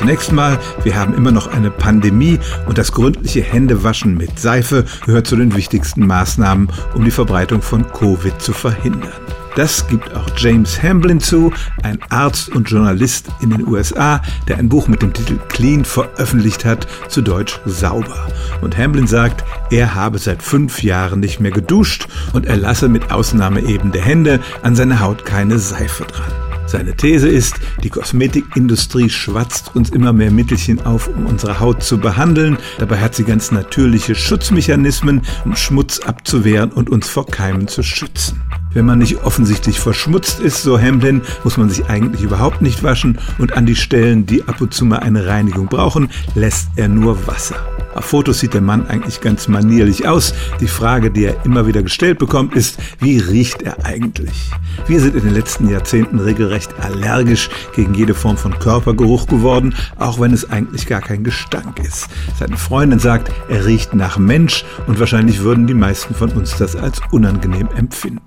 Zunächst mal, wir haben immer noch eine Pandemie und das gründliche Händewaschen mit Seife gehört zu den wichtigsten Maßnahmen, um die Verbreitung von Covid zu verhindern. Das gibt auch James Hamblin zu, ein Arzt und Journalist in den USA, der ein Buch mit dem Titel Clean veröffentlicht hat, zu Deutsch sauber. Und Hamblin sagt, er habe seit fünf Jahren nicht mehr geduscht und er lasse mit Ausnahme eben der Hände an seine Haut keine Seife dran. Seine These ist, die Kosmetikindustrie schwatzt uns immer mehr Mittelchen auf, um unsere Haut zu behandeln. Dabei hat sie ganz natürliche Schutzmechanismen, um Schmutz abzuwehren und uns vor Keimen zu schützen. Wenn man nicht offensichtlich verschmutzt ist, so Hamlin, muss man sich eigentlich überhaupt nicht waschen und an die Stellen, die ab und zu mal eine Reinigung brauchen, lässt er nur Wasser. Auf Fotos sieht der Mann eigentlich ganz manierlich aus. Die Frage, die er immer wieder gestellt bekommt, ist, wie riecht er eigentlich? Wir sind in den letzten Jahrzehnten regelrecht allergisch gegen jede Form von Körpergeruch geworden, auch wenn es eigentlich gar kein Gestank ist. Seine Freundin sagt, er riecht nach Mensch und wahrscheinlich würden die meisten von uns das als unangenehm empfinden.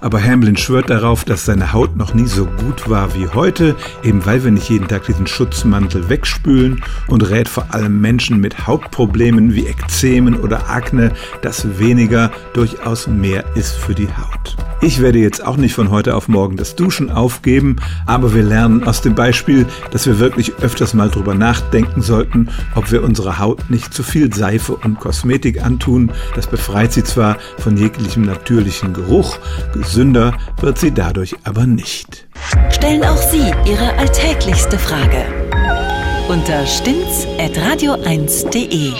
Aber Hamlin schwört darauf, dass seine Haut noch nie so gut war wie heute, eben weil wir nicht jeden Tag diesen Schutzmantel wegspülen und rät vor allem Menschen mit Hautproblemen wie Ekzemen oder Akne, dass weniger durchaus mehr ist für die Haut. Ich werde jetzt auch nicht von heute auf morgen das Duschen aufgeben, aber wir lernen aus dem Beispiel, dass wir wirklich öfters mal drüber nachdenken sollten, ob wir unserer Haut nicht zu viel Seife und Kosmetik antun. Das befreit sie zwar von jeglichem natürlichen Geruch, gesünder wird sie dadurch aber nicht. Stellen auch Sie Ihre alltäglichste Frage unter stimmtz.radio1.de.